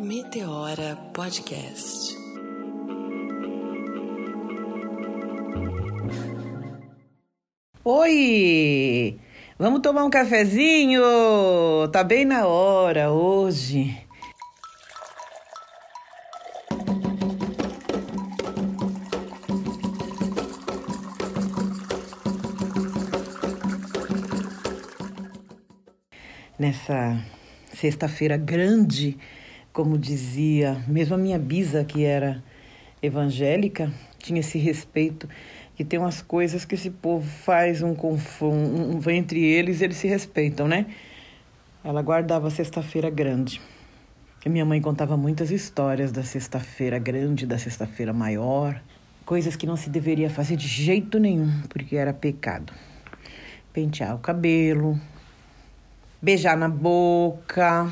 Meteora Podcast. Oi! Vamos tomar um cafezinho? Tá bem na hora hoje. Nessa sexta-feira grande, como dizia, mesmo a minha bisa, que era evangélica, tinha esse respeito que tem umas coisas que esse povo faz um confronto um, entre eles, eles se respeitam, né? Ela guardava sexta-feira grande. E minha mãe contava muitas histórias da sexta-feira grande, da sexta-feira maior, coisas que não se deveria fazer de jeito nenhum, porque era pecado. Pentear o cabelo, beijar na boca,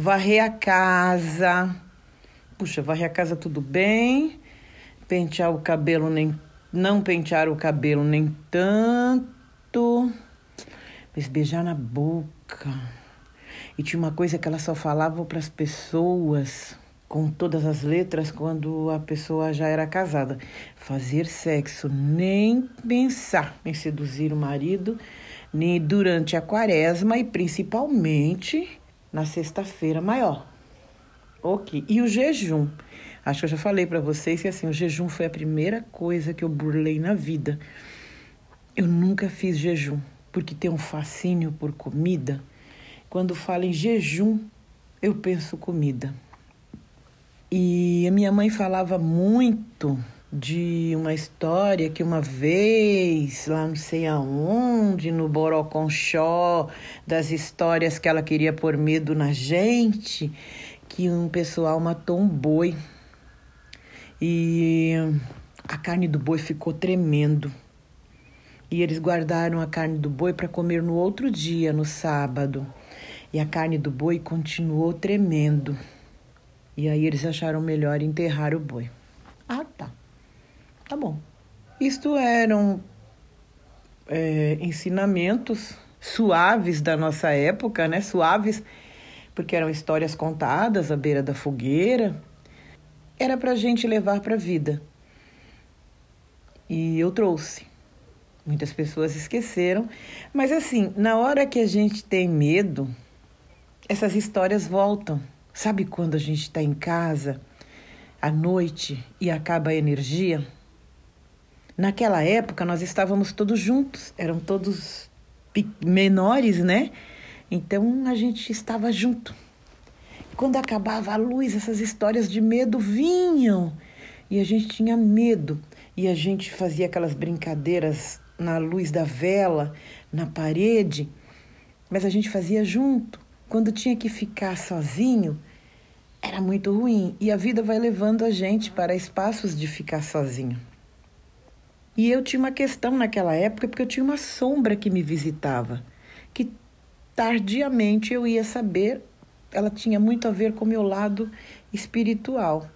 varrer a casa. Puxa, varrer a casa tudo bem, pentear o cabelo nem não pentear o cabelo nem tanto, mas beijar na boca. E tinha uma coisa que ela só falava para as pessoas com todas as letras quando a pessoa já era casada. Fazer sexo, nem pensar em seduzir o marido, nem durante a quaresma e principalmente na sexta-feira maior. Ok. E o jejum. Acho que eu já falei para vocês que assim, o jejum foi a primeira coisa que eu burlei na vida. Eu nunca fiz jejum, porque tem um fascínio por comida. Quando falo em jejum, eu penso comida. E a minha mãe falava muito de uma história que uma vez, lá não sei aonde, no Boroconchó, das histórias que ela queria pôr medo na gente, que um pessoal matou um boi e a carne do boi ficou tremendo. E eles guardaram a carne do boi para comer no outro dia, no sábado. E a carne do boi continuou tremendo. E aí eles acharam melhor enterrar o boi. Ah, tá. Tá bom. Isto eram é, ensinamentos suaves da nossa época, né? Suaves, porque eram histórias contadas à beira da fogueira era para gente levar para a vida. E eu trouxe. Muitas pessoas esqueceram, mas assim, na hora que a gente tem medo, essas histórias voltam. Sabe quando a gente está em casa à noite e acaba a energia? Naquela época nós estávamos todos juntos, eram todos menores, né? Então a gente estava junto. Quando acabava a luz, essas histórias de medo vinham e a gente tinha medo e a gente fazia aquelas brincadeiras na luz da vela, na parede, mas a gente fazia junto. Quando tinha que ficar sozinho, era muito ruim e a vida vai levando a gente para espaços de ficar sozinho. E eu tinha uma questão naquela época porque eu tinha uma sombra que me visitava, que tardiamente eu ia saber ela tinha muito a ver com o meu lado espiritual.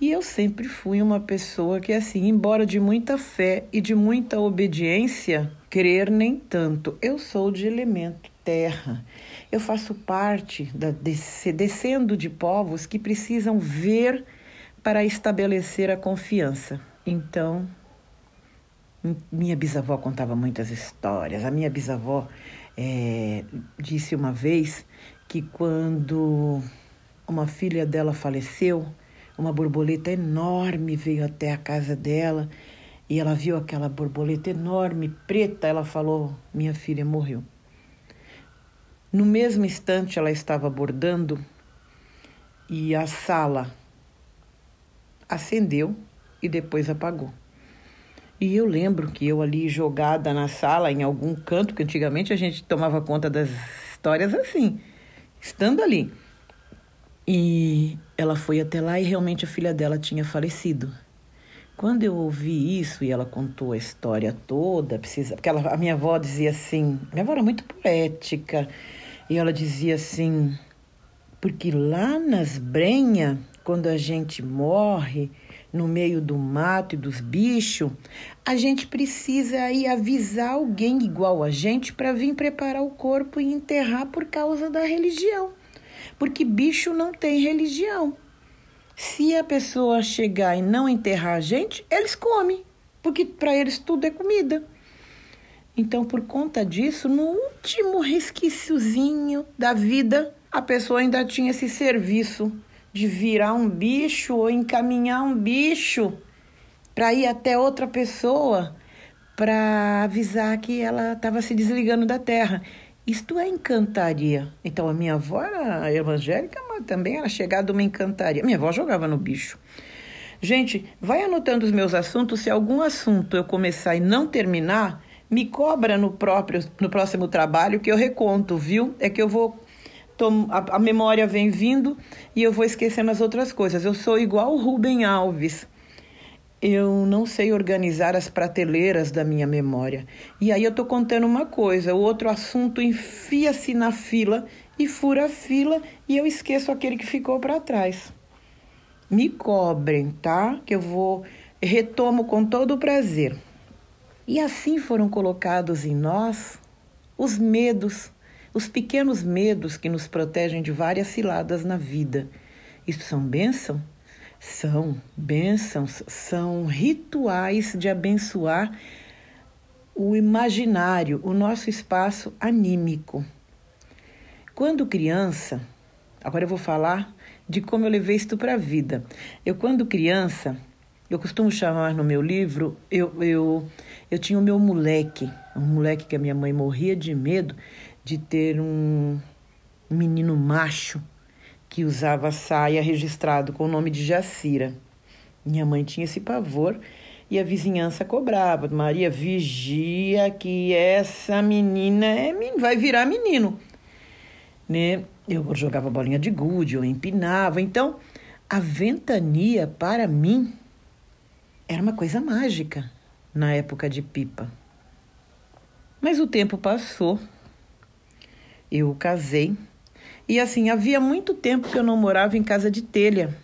E eu sempre fui uma pessoa que, assim, embora de muita fé e de muita obediência, crer nem tanto. Eu sou de elemento terra. Eu faço parte da descendo de povos que precisam ver para estabelecer a confiança. Então, minha bisavó contava muitas histórias. A minha bisavó é, disse uma vez que quando uma filha dela faleceu, uma borboleta enorme veio até a casa dela e ela viu aquela borboleta enorme, preta. Ela falou: Minha filha morreu. No mesmo instante, ela estava bordando e a sala acendeu e depois apagou. E eu lembro que eu ali jogada na sala, em algum canto, que antigamente a gente tomava conta das histórias assim estando ali. E ela foi até lá e realmente a filha dela tinha falecido. Quando eu ouvi isso e ela contou a história toda, precisa, porque ela, a minha avó dizia assim, minha avó era muito poética, e ela dizia assim, porque lá nas brenhas, quando a gente morre no meio do mato e dos bichos, a gente precisa aí avisar alguém igual a gente para vir preparar o corpo e enterrar por causa da religião. Porque bicho não tem religião. Se a pessoa chegar e não enterrar a gente, eles comem, porque para eles tudo é comida. Então, por conta disso, no último resquíciozinho da vida, a pessoa ainda tinha esse serviço de virar um bicho ou encaminhar um bicho para ir até outra pessoa para avisar que ela estava se desligando da terra. Isto é encantaria. Então a minha avó era evangélica, mas também era chegada uma encantaria. Minha avó jogava no bicho. Gente, vai anotando os meus assuntos. Se algum assunto eu começar e não terminar, me cobra no próprio no próximo trabalho que eu reconto, viu? É que eu vou a, a memória vem vindo e eu vou esquecendo as outras coisas. Eu sou igual o Rubem Alves eu não sei organizar as prateleiras da minha memória. E aí eu estou contando uma coisa, o outro assunto enfia-se na fila e fura a fila e eu esqueço aquele que ficou para trás. Me cobrem, tá? Que eu vou retomo com todo o prazer. E assim foram colocados em nós os medos, os pequenos medos que nos protegem de várias ciladas na vida. Isto são bênçãos? São bênçãos, são rituais de abençoar o imaginário, o nosso espaço anímico. Quando criança, agora eu vou falar de como eu levei isto para a vida. Eu, quando criança, eu costumo chamar no meu livro, eu, eu, eu tinha o meu moleque, um moleque que a minha mãe morria de medo de ter um menino macho que usava saia registrado com o nome de Jacira. Minha mãe tinha esse pavor e a vizinhança cobrava. Maria, vigia que essa menina é, vai virar menino. Né? Eu jogava bolinha de gude, eu empinava. Então, a ventania, para mim, era uma coisa mágica na época de pipa. Mas o tempo passou, eu casei e assim, havia muito tempo que eu não morava em casa de telha.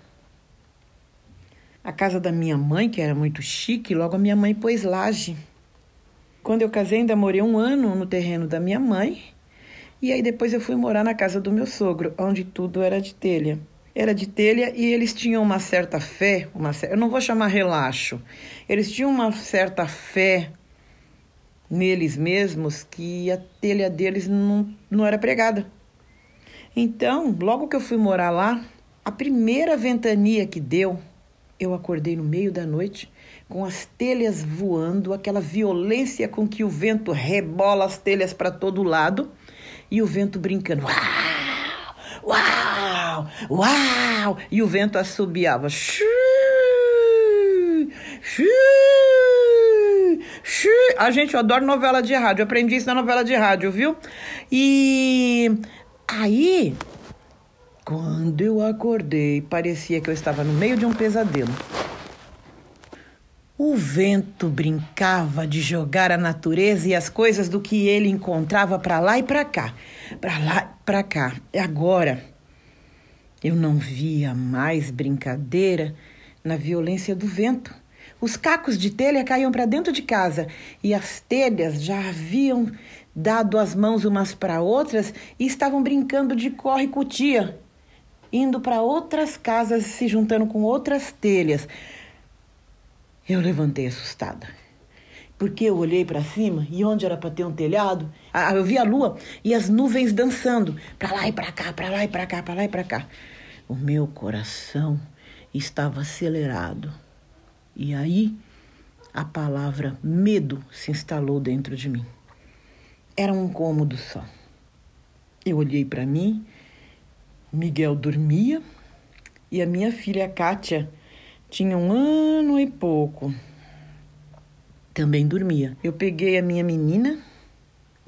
A casa da minha mãe, que era muito chique, logo a minha mãe pôs laje. Quando eu casei, ainda morei um ano no terreno da minha mãe. E aí depois eu fui morar na casa do meu sogro, onde tudo era de telha. Era de telha e eles tinham uma certa fé, uma, eu não vou chamar relaxo, eles tinham uma certa fé neles mesmos que a telha deles não, não era pregada. Então, logo que eu fui morar lá, a primeira ventania que deu, eu acordei no meio da noite com as telhas voando, aquela violência com que o vento rebola as telhas para todo lado e o vento brincando. Uau! Uau! Uau! E o vento assobiava. Xiii, xiii, xiii. A gente, eu adoro novela de rádio. Eu aprendi isso na novela de rádio, viu? E Aí, quando eu acordei, parecia que eu estava no meio de um pesadelo. O vento brincava de jogar a natureza e as coisas do que ele encontrava para lá e para cá, para lá e para cá. E agora, eu não via mais brincadeira na violência do vento. Os cacos de telha caíam para dentro de casa e as telhas já haviam dado as mãos umas para outras e estavam brincando de corre cutia, indo para outras casas, se juntando com outras telhas. Eu levantei assustada. Porque eu olhei para cima e onde era para ter um telhado, eu vi a lua e as nuvens dançando, para lá e para cá, para lá e para cá, para lá e para cá. O meu coração estava acelerado. E aí a palavra medo se instalou dentro de mim. Era um cômodo só. Eu olhei para mim, Miguel dormia e a minha filha Kátia tinha um ano e pouco. Também dormia. Eu peguei a minha menina,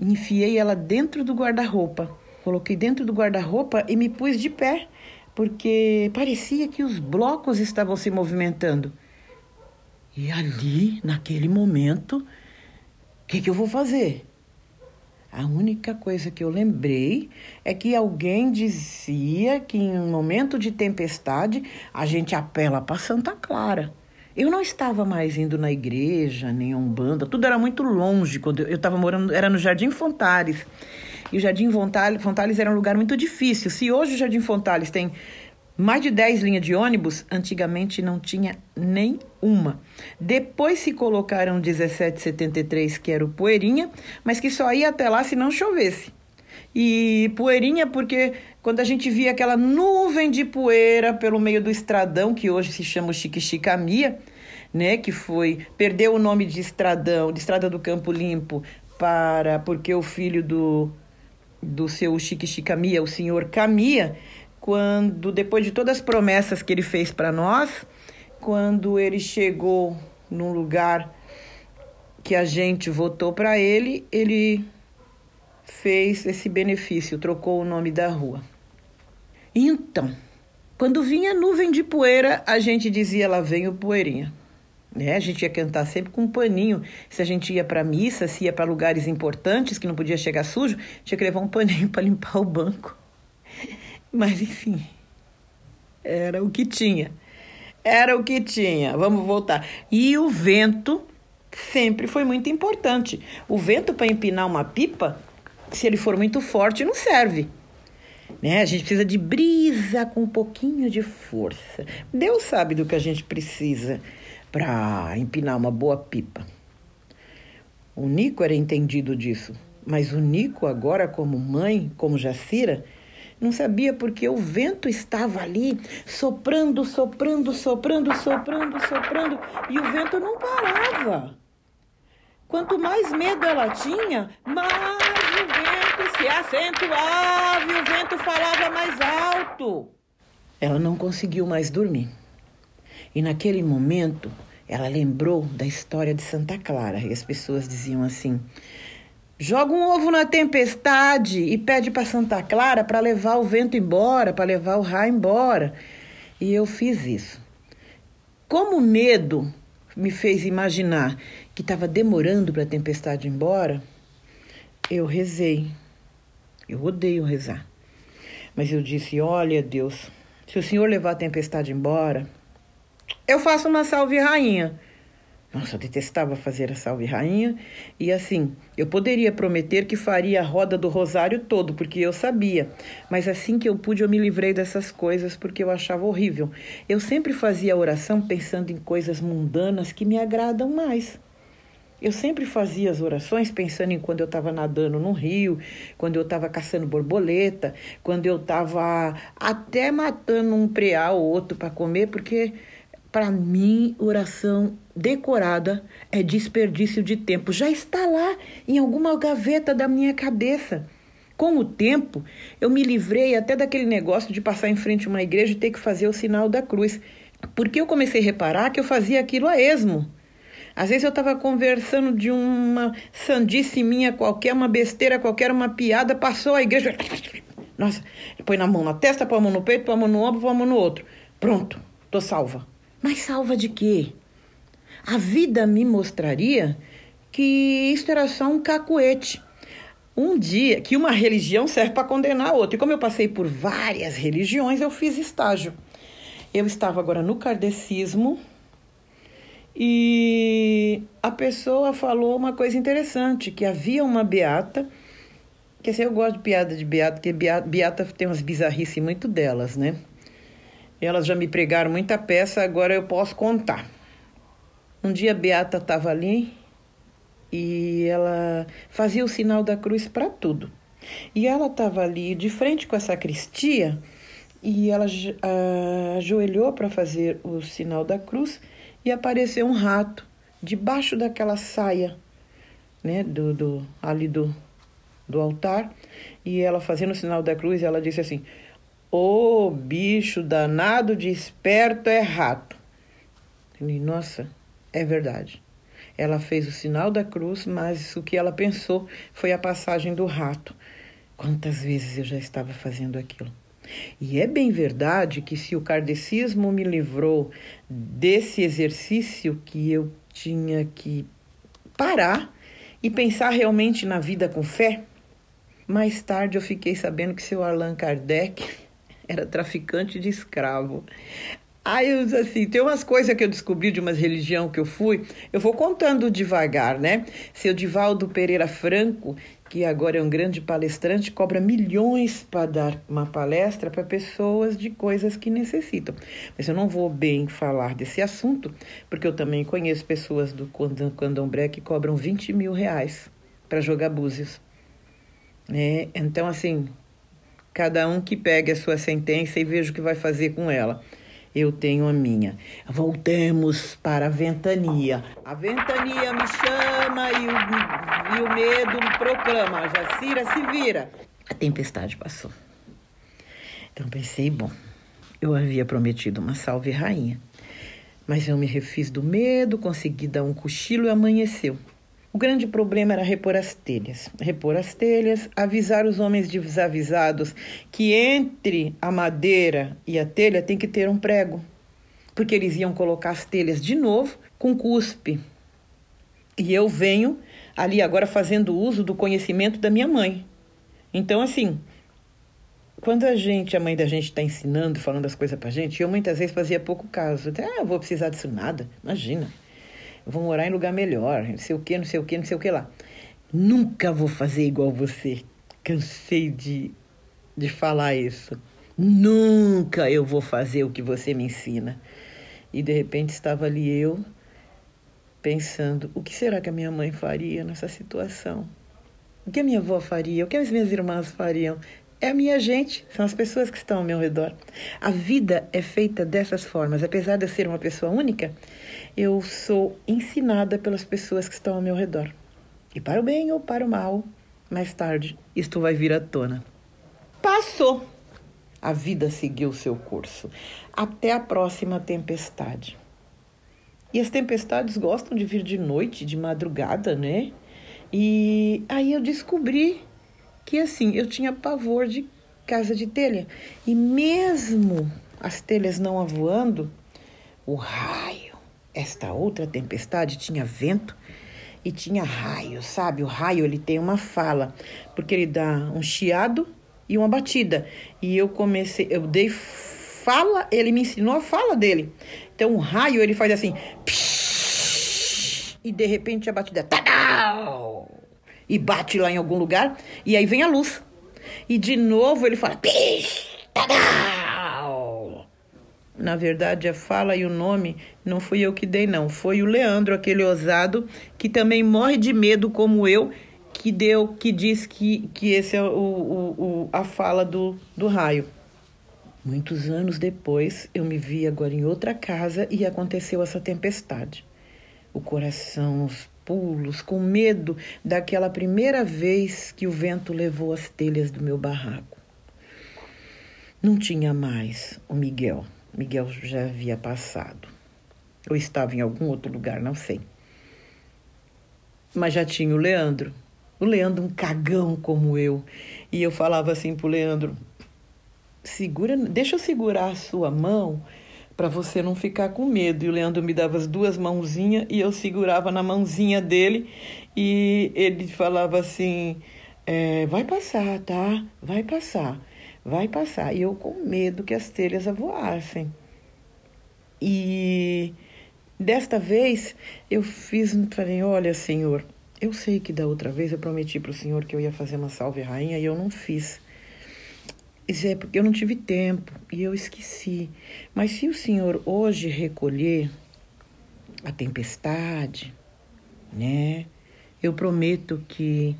enfiei ela dentro do guarda-roupa. Coloquei dentro do guarda-roupa e me pus de pé, porque parecia que os blocos estavam se movimentando. E ali, naquele momento, o que, que eu vou fazer? A única coisa que eu lembrei é que alguém dizia que em um momento de tempestade a gente apela para Santa Clara. Eu não estava mais indo na igreja, nem a Umbanda, tudo era muito longe. Quando eu estava morando, era no Jardim Fontares. E o Jardim Fontales era um lugar muito difícil. Se hoje o Jardim Fontales tem mais de 10 linhas de ônibus, antigamente não tinha nem uma. Depois se colocaram 1773, que era o Poeirinha, mas que só ia até lá se não chovesse. E poeirinha porque quando a gente via aquela nuvem de poeira pelo meio do estradão, que hoje se chama Chiquixicamia, né, que foi perdeu o nome de estradão, de estrada do Campo Limpo, para porque o filho do do seu Chiquixicamia, o senhor Camia, quando depois de todas as promessas que ele fez para nós, quando ele chegou num lugar que a gente votou para ele, ele fez esse benefício, trocou o nome da rua. Então, quando vinha nuvem de poeira, a gente dizia lá vem o poeirinha. Né? A gente ia cantar sempre com um paninho. Se a gente ia para missa, se ia para lugares importantes que não podia chegar sujo, tinha que levar um paninho para limpar o banco. Mas enfim, era o que tinha. Era o que tinha. Vamos voltar. E o vento sempre foi muito importante. O vento para empinar uma pipa, se ele for muito forte, não serve. Né? A gente precisa de brisa com um pouquinho de força. Deus sabe do que a gente precisa para empinar uma boa pipa. O Nico era entendido disso, mas o Nico, agora como mãe, como Jacira, não sabia porque o vento estava ali, soprando, soprando, soprando, soprando, soprando, e o vento não parava. Quanto mais medo ela tinha, mais o vento se acentuava e o vento falava mais alto. Ela não conseguiu mais dormir. E naquele momento, ela lembrou da história de Santa Clara. E as pessoas diziam assim: Joga um ovo na tempestade e pede para Santa Clara para levar o vento embora, para levar o raio embora. E eu fiz isso. Como o medo me fez imaginar que estava demorando para a tempestade ir embora, eu rezei. Eu odeio rezar. Mas eu disse: Olha, Deus, se o Senhor levar a tempestade embora, eu faço uma salve rainha. Nossa, eu detestava fazer a salve rainha. E assim, eu poderia prometer que faria a roda do rosário todo, porque eu sabia. Mas assim que eu pude, eu me livrei dessas coisas porque eu achava horrível. Eu sempre fazia oração pensando em coisas mundanas que me agradam mais. Eu sempre fazia as orações pensando em quando eu estava nadando no rio, quando eu estava caçando borboleta, quando eu estava até matando um preá ou outro para comer, porque para mim, oração decorada é desperdício de tempo. Já está lá em alguma gaveta da minha cabeça. Com o tempo, eu me livrei até daquele negócio de passar em frente a uma igreja e ter que fazer o sinal da cruz. Porque eu comecei a reparar que eu fazia aquilo a esmo. Às vezes eu estava conversando de uma sandice minha qualquer, uma besteira qualquer, uma piada, passou a igreja. Nossa, põe na mão na testa, põe a mão no peito, põe a mão no ombro, põe a mão no outro. Pronto, tô salva. Mas salva de quê? A vida me mostraria que isto era só um cacuete. Um dia que uma religião serve para condenar a outra. E como eu passei por várias religiões, eu fiz estágio. Eu estava agora no kardecismo e a pessoa falou uma coisa interessante, que havia uma beata, que assim, eu gosto de piada de beata, porque beata tem umas bizarrices muito delas, né? Elas já me pregaram muita peça, agora eu posso contar. Um dia a Beata estava ali e ela fazia o sinal da cruz para tudo. E ela estava ali de frente com a sacristia e ela ajoelhou para fazer o sinal da cruz e apareceu um rato debaixo daquela saia, né, do, do ali do, do altar. E ela fazendo o sinal da cruz, ela disse assim: Ô oh, bicho danado de esperto é rato. falei, nossa, é verdade. Ela fez o sinal da cruz, mas o que ela pensou foi a passagem do rato. Quantas vezes eu já estava fazendo aquilo? E é bem verdade que se o kardecismo me livrou desse exercício que eu tinha que parar e pensar realmente na vida com fé, mais tarde eu fiquei sabendo que seu Allan Kardec era traficante de escravo. Aí, assim, tem umas coisas que eu descobri de uma religião que eu fui, eu vou contando devagar, né? Seu Divaldo Pereira Franco, que agora é um grande palestrante, cobra milhões para dar uma palestra para pessoas de coisas que necessitam. Mas eu não vou bem falar desse assunto, porque eu também conheço pessoas do candomblé que cobram 20 mil reais para jogar búzios. É, então, assim, cada um que pegue a sua sentença e veja o que vai fazer com ela eu tenho a minha. Voltemos para a ventania. A ventania me chama e o, e o medo me proclama. Jacira se vira. A tempestade passou. Então pensei, bom, eu havia prometido uma salve rainha. Mas eu me refiz do medo, consegui dar um cochilo e amanheceu. O grande problema era repor as telhas. Repor as telhas, avisar os homens desavisados que entre a madeira e a telha tem que ter um prego, porque eles iam colocar as telhas de novo com cuspe. E eu venho ali agora fazendo uso do conhecimento da minha mãe. Então, assim, quando a gente, a mãe da gente está ensinando, falando as coisas pra gente, eu muitas vezes fazia pouco caso. Até, ah, eu vou precisar disso nada, imagina vou morar em lugar melhor, não sei o que, não sei o que, não sei o que lá. Nunca vou fazer igual você. Cansei de, de falar isso. Nunca eu vou fazer o que você me ensina. E de repente estava ali eu pensando: o que será que a minha mãe faria nessa situação? O que a minha avó faria? O que as minhas irmãs fariam? É a minha gente, são as pessoas que estão ao meu redor. A vida é feita dessas formas. Apesar de eu ser uma pessoa única, eu sou ensinada pelas pessoas que estão ao meu redor. E para o bem ou para o mal, mais tarde isto vai vir à tona. Passou. A vida seguiu seu curso até a próxima tempestade. E as tempestades gostam de vir de noite, de madrugada, né? E aí eu descobri que assim, eu tinha pavor de casa de telha. E mesmo as telhas não avoando, o raio esta outra tempestade tinha vento e tinha raio, sabe? O raio ele tem uma fala, porque ele dá um chiado e uma batida. E eu comecei, eu dei fala, ele me ensinou a fala dele. Então o raio ele faz assim, e de repente a batida tadau, e bate lá em algum lugar e aí vem a luz. E de novo ele fala tadau, na verdade, a fala e o nome não fui eu que dei, não. Foi o Leandro, aquele ousado, que também morre de medo, como eu, que deu, que diz que, que esse é o, o, o, a fala do, do raio. Muitos anos depois, eu me vi agora em outra casa e aconteceu essa tempestade. O coração, os pulos, com medo daquela primeira vez que o vento levou as telhas do meu barraco. Não tinha mais o Miguel. Miguel já havia passado. Ou estava em algum outro lugar, não sei. Mas já tinha o Leandro. O Leandro, um cagão como eu. E eu falava assim pro Leandro: segura, deixa eu segurar a sua mão para você não ficar com medo. E o Leandro me dava as duas mãozinhas e eu segurava na mãozinha dele e ele falava assim: é, vai passar, tá? Vai passar vai passar. E eu com medo que as telhas avoassem. E desta vez eu fiz, falei, olha, Senhor, eu sei que da outra vez eu prometi para o Senhor que eu ia fazer uma salve rainha e eu não fiz. Isso é porque eu não tive tempo e eu esqueci. Mas se o Senhor hoje recolher a tempestade, né? Eu prometo que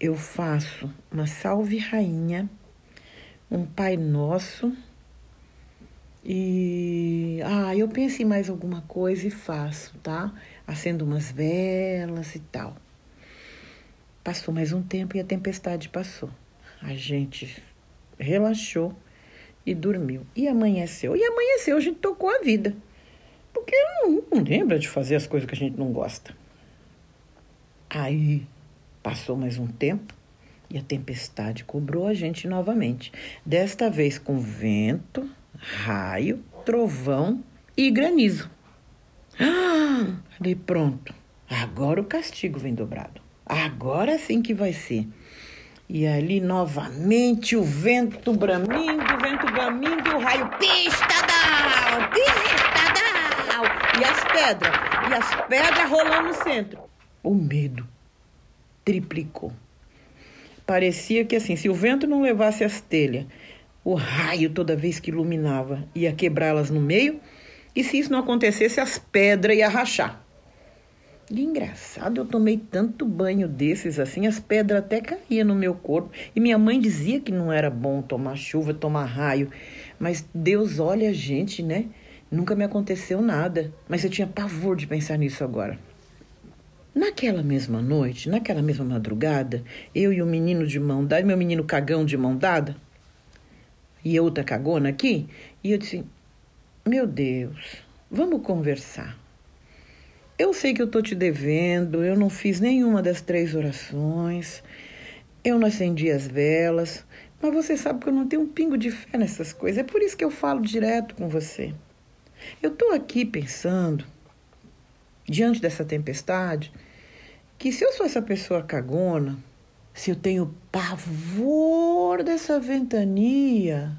eu faço uma salve rainha um Pai Nosso. E ah, eu penso em mais alguma coisa e faço, tá? Acendo umas velas e tal. Passou mais um tempo e a tempestade passou. A gente relaxou e dormiu. E amanheceu. E amanheceu, a gente tocou a vida. Porque não, não lembra de fazer as coisas que a gente não gosta. Aí passou mais um tempo e a tempestade cobrou a gente novamente. Desta vez com vento, raio, trovão e granizo. Ah, pronto. Agora o castigo vem dobrado. Agora sim que vai ser. E ali novamente o vento bramindo, o vento bramindo, o raio pistadal, pistadal. E as pedras, e as pedras rolando no centro. O medo triplicou. Parecia que assim, se o vento não levasse as telhas, o raio toda vez que iluminava ia quebrá-las no meio, e se isso não acontecesse, as pedras iam rachar. E engraçado, eu tomei tanto banho desses assim, as pedras até caíam no meu corpo. E minha mãe dizia que não era bom tomar chuva, tomar raio. Mas Deus olha a gente, né? Nunca me aconteceu nada. Mas eu tinha pavor de pensar nisso agora. Naquela mesma noite, naquela mesma madrugada, eu e o menino de mão dada, meu menino cagão de mão dada, e outra cagona aqui, e eu disse: Meu Deus, vamos conversar. Eu sei que eu estou te devendo, eu não fiz nenhuma das três orações, eu não acendi as velas, mas você sabe que eu não tenho um pingo de fé nessas coisas. É por isso que eu falo direto com você. Eu estou aqui pensando, diante dessa tempestade, que se eu sou essa pessoa cagona, se eu tenho pavor dessa ventania,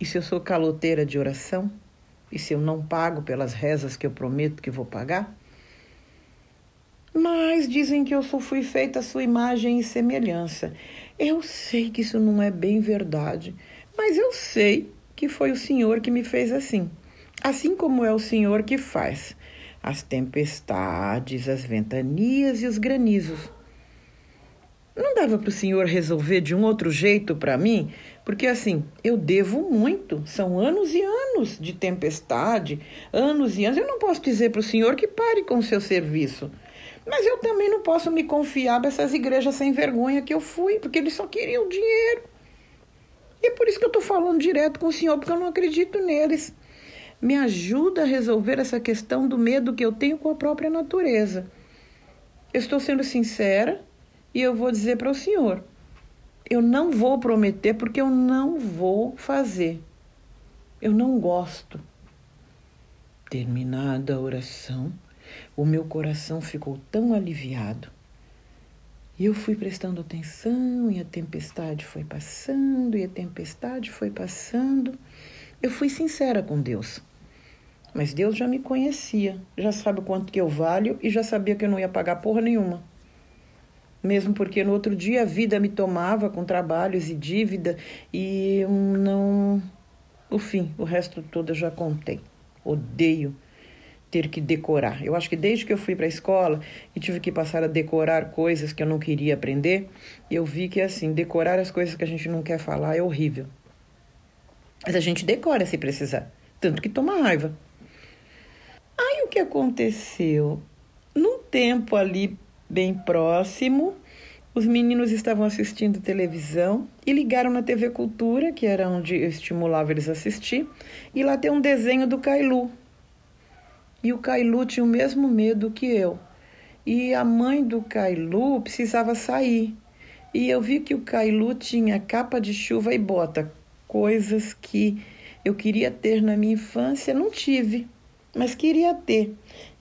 e se eu sou caloteira de oração, e se eu não pago pelas rezas que eu prometo que vou pagar, mas dizem que eu só fui feita a sua imagem e semelhança. Eu sei que isso não é bem verdade, mas eu sei que foi o Senhor que me fez assim. Assim como é o Senhor que faz as tempestades, as ventanias e os granizos. Não dava para o Senhor resolver de um outro jeito para mim? Porque assim, eu devo muito. São anos e anos de tempestade, anos e anos. Eu não posso dizer para o Senhor que pare com o seu serviço. Mas eu também não posso me confiar dessas igrejas sem vergonha que eu fui, porque eles só queriam dinheiro. E é por isso que eu estou falando direto com o Senhor, porque eu não acredito neles. Me ajuda a resolver essa questão do medo que eu tenho com a própria natureza. Eu estou sendo sincera e eu vou dizer para o Senhor: eu não vou prometer porque eu não vou fazer. Eu não gosto. Terminada a oração, o meu coração ficou tão aliviado. E eu fui prestando atenção, e a tempestade foi passando, e a tempestade foi passando. Eu fui sincera com Deus. Mas Deus já me conhecia, já sabe o quanto que eu valho e já sabia que eu não ia pagar porra nenhuma. Mesmo porque no outro dia a vida me tomava com trabalhos e dívida e não. O fim, o resto todo eu já contei. Odeio ter que decorar. Eu acho que desde que eu fui para a escola e tive que passar a decorar coisas que eu não queria aprender, eu vi que assim, decorar as coisas que a gente não quer falar é horrível. Mas a gente decora se precisar, tanto que toma raiva. O que aconteceu? Num tempo ali bem próximo, os meninos estavam assistindo televisão e ligaram na TV Cultura, que era onde eu estimulava eles a assistir, e lá tem um desenho do Kailu, e o Kailu tinha o mesmo medo que eu. E a mãe do Kailu precisava sair. E eu vi que o Kailu tinha capa de chuva e bota, coisas que eu queria ter na minha infância, não tive, mas queria ter,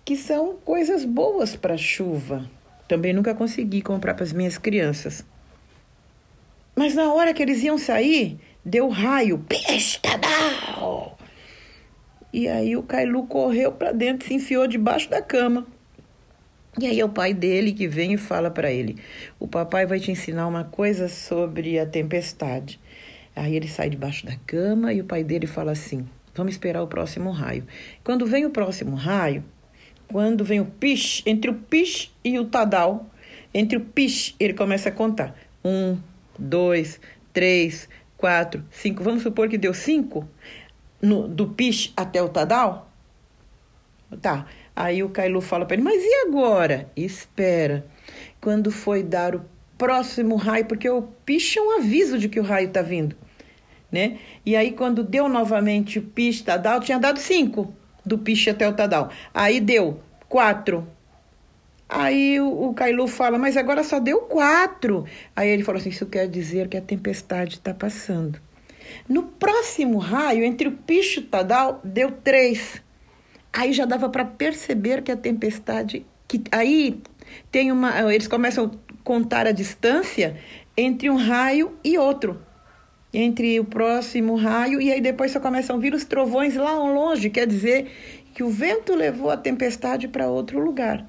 que são coisas boas para chuva. Também nunca consegui comprar para as minhas crianças. Mas na hora que eles iam sair, deu raio, pescadão! E aí o Kailu correu para dentro, se enfiou debaixo da cama. E aí é o pai dele que vem e fala para ele: "O papai vai te ensinar uma coisa sobre a tempestade". Aí ele sai debaixo da cama e o pai dele fala assim: "Vamos esperar o próximo raio". Quando vem o próximo raio, quando vem o pish, entre o pish e o tadal, entre o pish, ele começa a contar. Um, dois, três, quatro, cinco. Vamos supor que deu cinco no, do Pish até o Tadal? Tá. Aí o Kailu fala para ele, mas e agora? Espera. Quando foi dar o próximo raio, porque o Pish é um aviso de que o raio está vindo. Né? E aí, quando deu novamente o Pish Tadal, tinha dado cinco do Pish até o Tadal. Aí deu quatro. Aí o, o Kailu fala, mas agora só deu quatro. Aí ele falou assim: Isso quer dizer que a tempestade está passando. No próximo raio, entre o picho e o tadal, deu três. Aí já dava para perceber que a tempestade. que Aí tem uma. Eles começam a contar a distância entre um raio e outro. Entre o próximo raio, e aí depois só começam a vir os trovões lá longe, quer dizer que o vento levou a tempestade para outro lugar.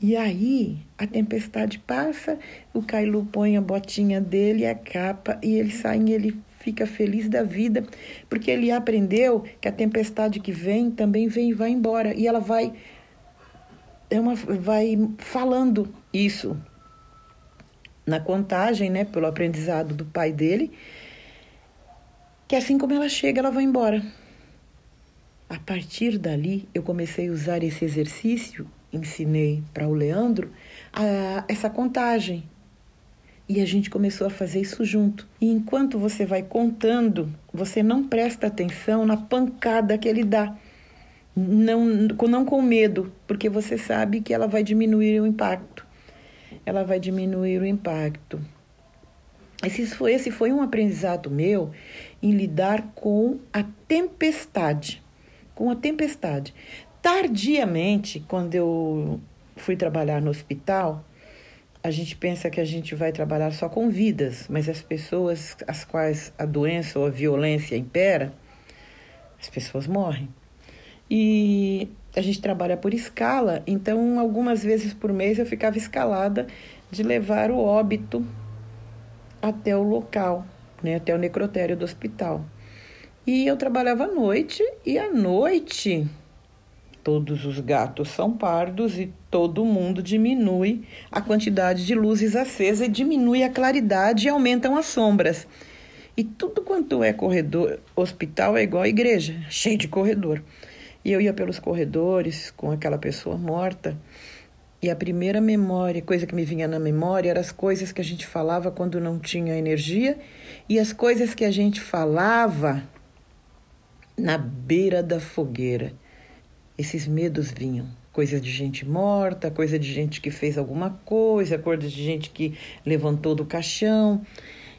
E aí a tempestade passa, o Kailu põe a botinha dele, a capa, e ele sai e ele fica feliz da vida, porque ele aprendeu que a tempestade que vem também vem e vai embora. E ela vai, é uma, vai falando isso na contagem, né, pelo aprendizado do pai dele, que assim como ela chega, ela vai embora. A partir dali, eu comecei a usar esse exercício, ensinei para o Leandro a, essa contagem. E a gente começou a fazer isso junto. E enquanto você vai contando, você não presta atenção na pancada que ele dá. Não, não com medo, porque você sabe que ela vai diminuir o impacto. Ela vai diminuir o impacto. Esse foi, esse foi um aprendizado meu em lidar com a tempestade. Com a tempestade. Tardiamente, quando eu fui trabalhar no hospital, a gente pensa que a gente vai trabalhar só com vidas, mas as pessoas as quais a doença ou a violência impera, as pessoas morrem. E a gente trabalha por escala, então algumas vezes por mês eu ficava escalada de levar o óbito até o local, né, até o necrotério do hospital. E eu trabalhava à noite e à noite todos os gatos são pardos e todo mundo diminui a quantidade de luzes acesas e diminui a claridade e aumentam as sombras. E tudo quanto é corredor, hospital é igual igreja, cheio de corredor. E eu ia pelos corredores com aquela pessoa morta. E a primeira memória, coisa que me vinha na memória, eram as coisas que a gente falava quando não tinha energia e as coisas que a gente falava na beira da fogueira. Esses medos vinham. Coisa de gente morta, coisa de gente que fez alguma coisa, coisa de gente que levantou do caixão.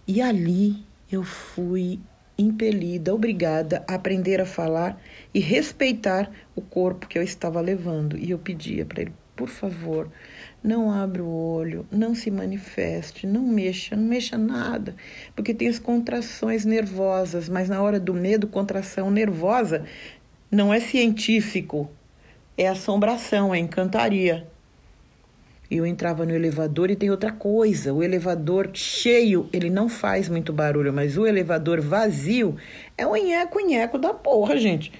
E ali eu fui impelida, obrigada a aprender a falar e respeitar o corpo que eu estava levando. E eu pedia para ele, por favor, não abra o olho, não se manifeste, não mexa, não mexa nada, porque tem as contrações nervosas, mas na hora do medo, contração nervosa não é científico, é assombração, é encantaria. Eu entrava no elevador e tem outra coisa: o elevador cheio, ele não faz muito barulho, mas o elevador vazio é um nheco-nheco da porra, gente.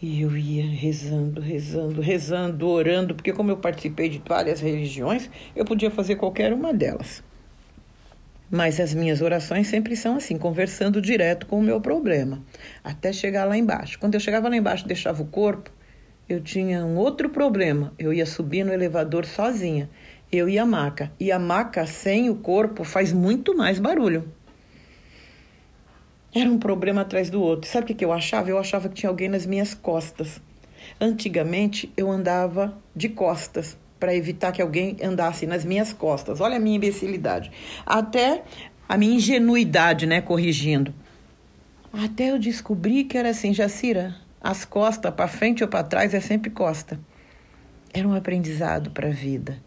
E eu ia rezando, rezando, rezando, orando, porque como eu participei de várias religiões, eu podia fazer qualquer uma delas. Mas as minhas orações sempre são assim, conversando direto com o meu problema, até chegar lá embaixo. Quando eu chegava lá embaixo, deixava o corpo, eu tinha um outro problema. Eu ia subir no elevador sozinha. Eu e a maca. E a maca sem o corpo faz muito mais barulho. Era um problema atrás do outro. Sabe o que eu achava? Eu achava que tinha alguém nas minhas costas. Antigamente eu andava de costas para evitar que alguém andasse nas minhas costas. Olha a minha imbecilidade. Até a minha ingenuidade, né, corrigindo. Até eu descobri que era assim, Jacira, as costas para frente ou para trás é sempre costa. Era um aprendizado para a vida.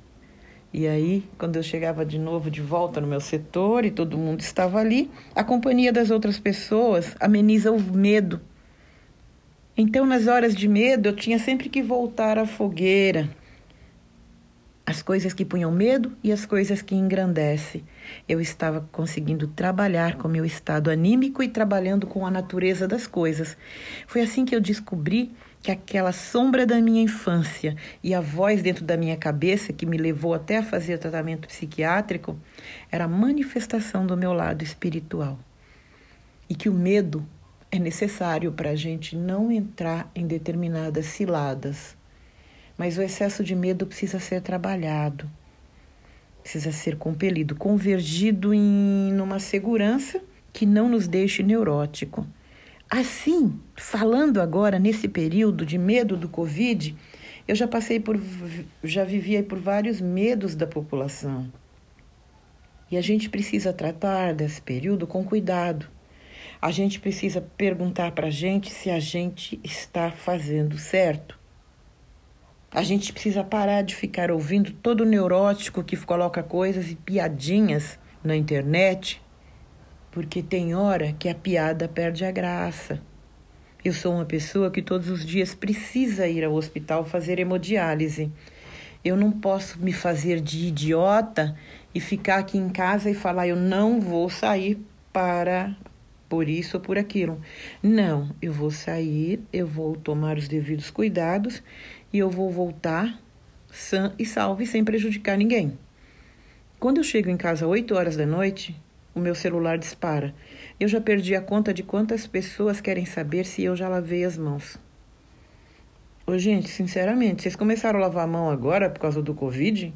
E aí, quando eu chegava de novo de volta no meu setor e todo mundo estava ali, a companhia das outras pessoas ameniza o medo. Então, nas horas de medo, eu tinha sempre que voltar à fogueira as coisas que punham medo e as coisas que engrandecem. Eu estava conseguindo trabalhar com meu estado anímico e trabalhando com a natureza das coisas. Foi assim que eu descobri que aquela sombra da minha infância e a voz dentro da minha cabeça que me levou até a fazer tratamento psiquiátrico era a manifestação do meu lado espiritual. E que o medo é necessário para a gente não entrar em determinadas ciladas mas o excesso de medo precisa ser trabalhado, precisa ser compelido, convergido em numa segurança que não nos deixe neurótico. Assim, falando agora nesse período de medo do Covid, eu já passei por, já vivi por vários medos da população. E a gente precisa tratar desse período com cuidado. A gente precisa perguntar para a gente se a gente está fazendo certo. A gente precisa parar de ficar ouvindo todo neurótico que coloca coisas e piadinhas na internet, porque tem hora que a piada perde a graça. Eu sou uma pessoa que todos os dias precisa ir ao hospital fazer hemodiálise. Eu não posso me fazer de idiota e ficar aqui em casa e falar eu não vou sair para por isso ou por aquilo. Não, eu vou sair, eu vou tomar os devidos cuidados e eu vou voltar sã e salve sem prejudicar ninguém. Quando eu chego em casa às 8 horas da noite, o meu celular dispara. Eu já perdi a conta de quantas pessoas querem saber se eu já lavei as mãos. Ô, gente, sinceramente, vocês começaram a lavar a mão agora por causa do Covid?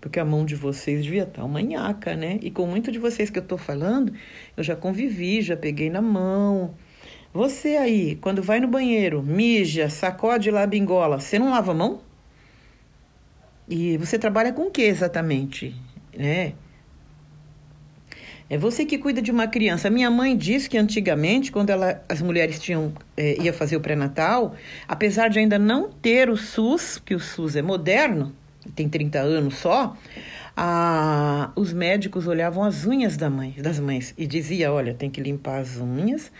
Porque a mão de vocês devia estar uma nhaca, né? E com muito de vocês que eu tô falando, eu já convivi, já peguei na mão. Você aí, quando vai no banheiro, mija, sacode lá a bingola, você não lava a mão? E você trabalha com o que exatamente, né? É você que cuida de uma criança. Minha mãe disse que antigamente, quando ela, as mulheres tinham é, ia fazer o pré-natal, apesar de ainda não ter o SUS, que o SUS é moderno, tem 30 anos só, a, os médicos olhavam as unhas da mãe, das mães e dizia, olha, tem que limpar as unhas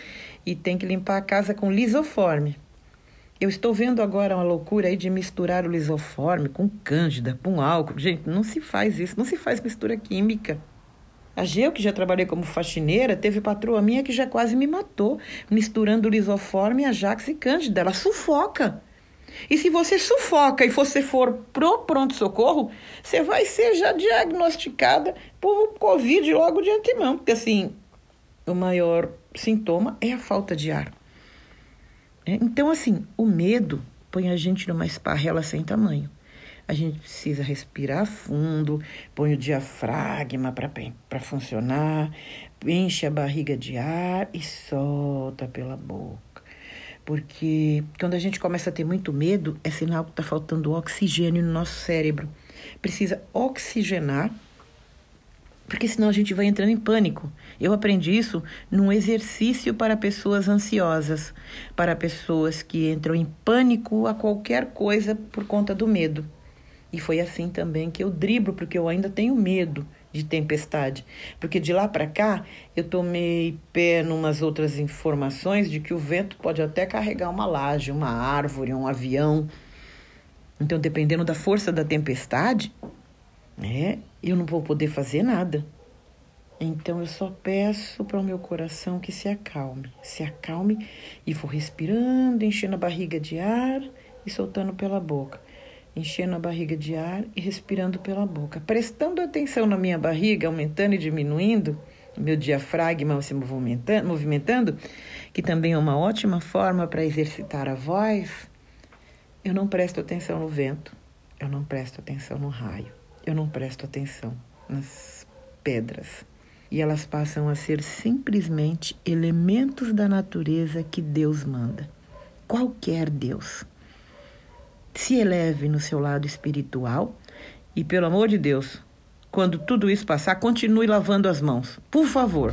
e tem que limpar a casa com lisoforme. Eu estou vendo agora uma loucura aí de misturar o lisoforme com cândida, com álcool. Gente, não se faz isso, não se faz mistura química. A Geu, que já trabalhei como faxineira, teve patroa minha que já quase me matou, misturando lisoforme, Ajax e Cândida. Ela sufoca. E se você sufoca e você for pro pronto-socorro, você vai ser já diagnosticada por Covid logo de antemão. Porque, assim, o maior sintoma é a falta de ar. É, então, assim, o medo põe a gente numa esparrela sem tamanho. A gente precisa respirar fundo, põe o diafragma para funcionar, enche a barriga de ar e solta pela boca. Porque quando a gente começa a ter muito medo, é sinal que está faltando oxigênio no nosso cérebro. Precisa oxigenar porque senão a gente vai entrando em pânico. Eu aprendi isso num exercício para pessoas ansiosas, para pessoas que entram em pânico a qualquer coisa por conta do medo. E foi assim também que eu driblo, porque eu ainda tenho medo de tempestade. Porque de lá para cá eu tomei pé numas outras informações de que o vento pode até carregar uma laje, uma árvore, um avião. Então, dependendo da força da tempestade, né, eu não vou poder fazer nada. Então eu só peço para o meu coração que se acalme, se acalme e vou respirando, enchendo a barriga de ar e soltando pela boca enchendo a barriga de ar e respirando pela boca, prestando atenção na minha barriga, aumentando e diminuindo, meu diafragma se movimentando, movimentando, que também é uma ótima forma para exercitar a voz. Eu não presto atenção no vento, eu não presto atenção no raio, eu não presto atenção nas pedras. E elas passam a ser simplesmente elementos da natureza que Deus manda. Qualquer Deus se eleve no seu lado espiritual e, pelo amor de Deus, quando tudo isso passar, continue lavando as mãos. Por favor.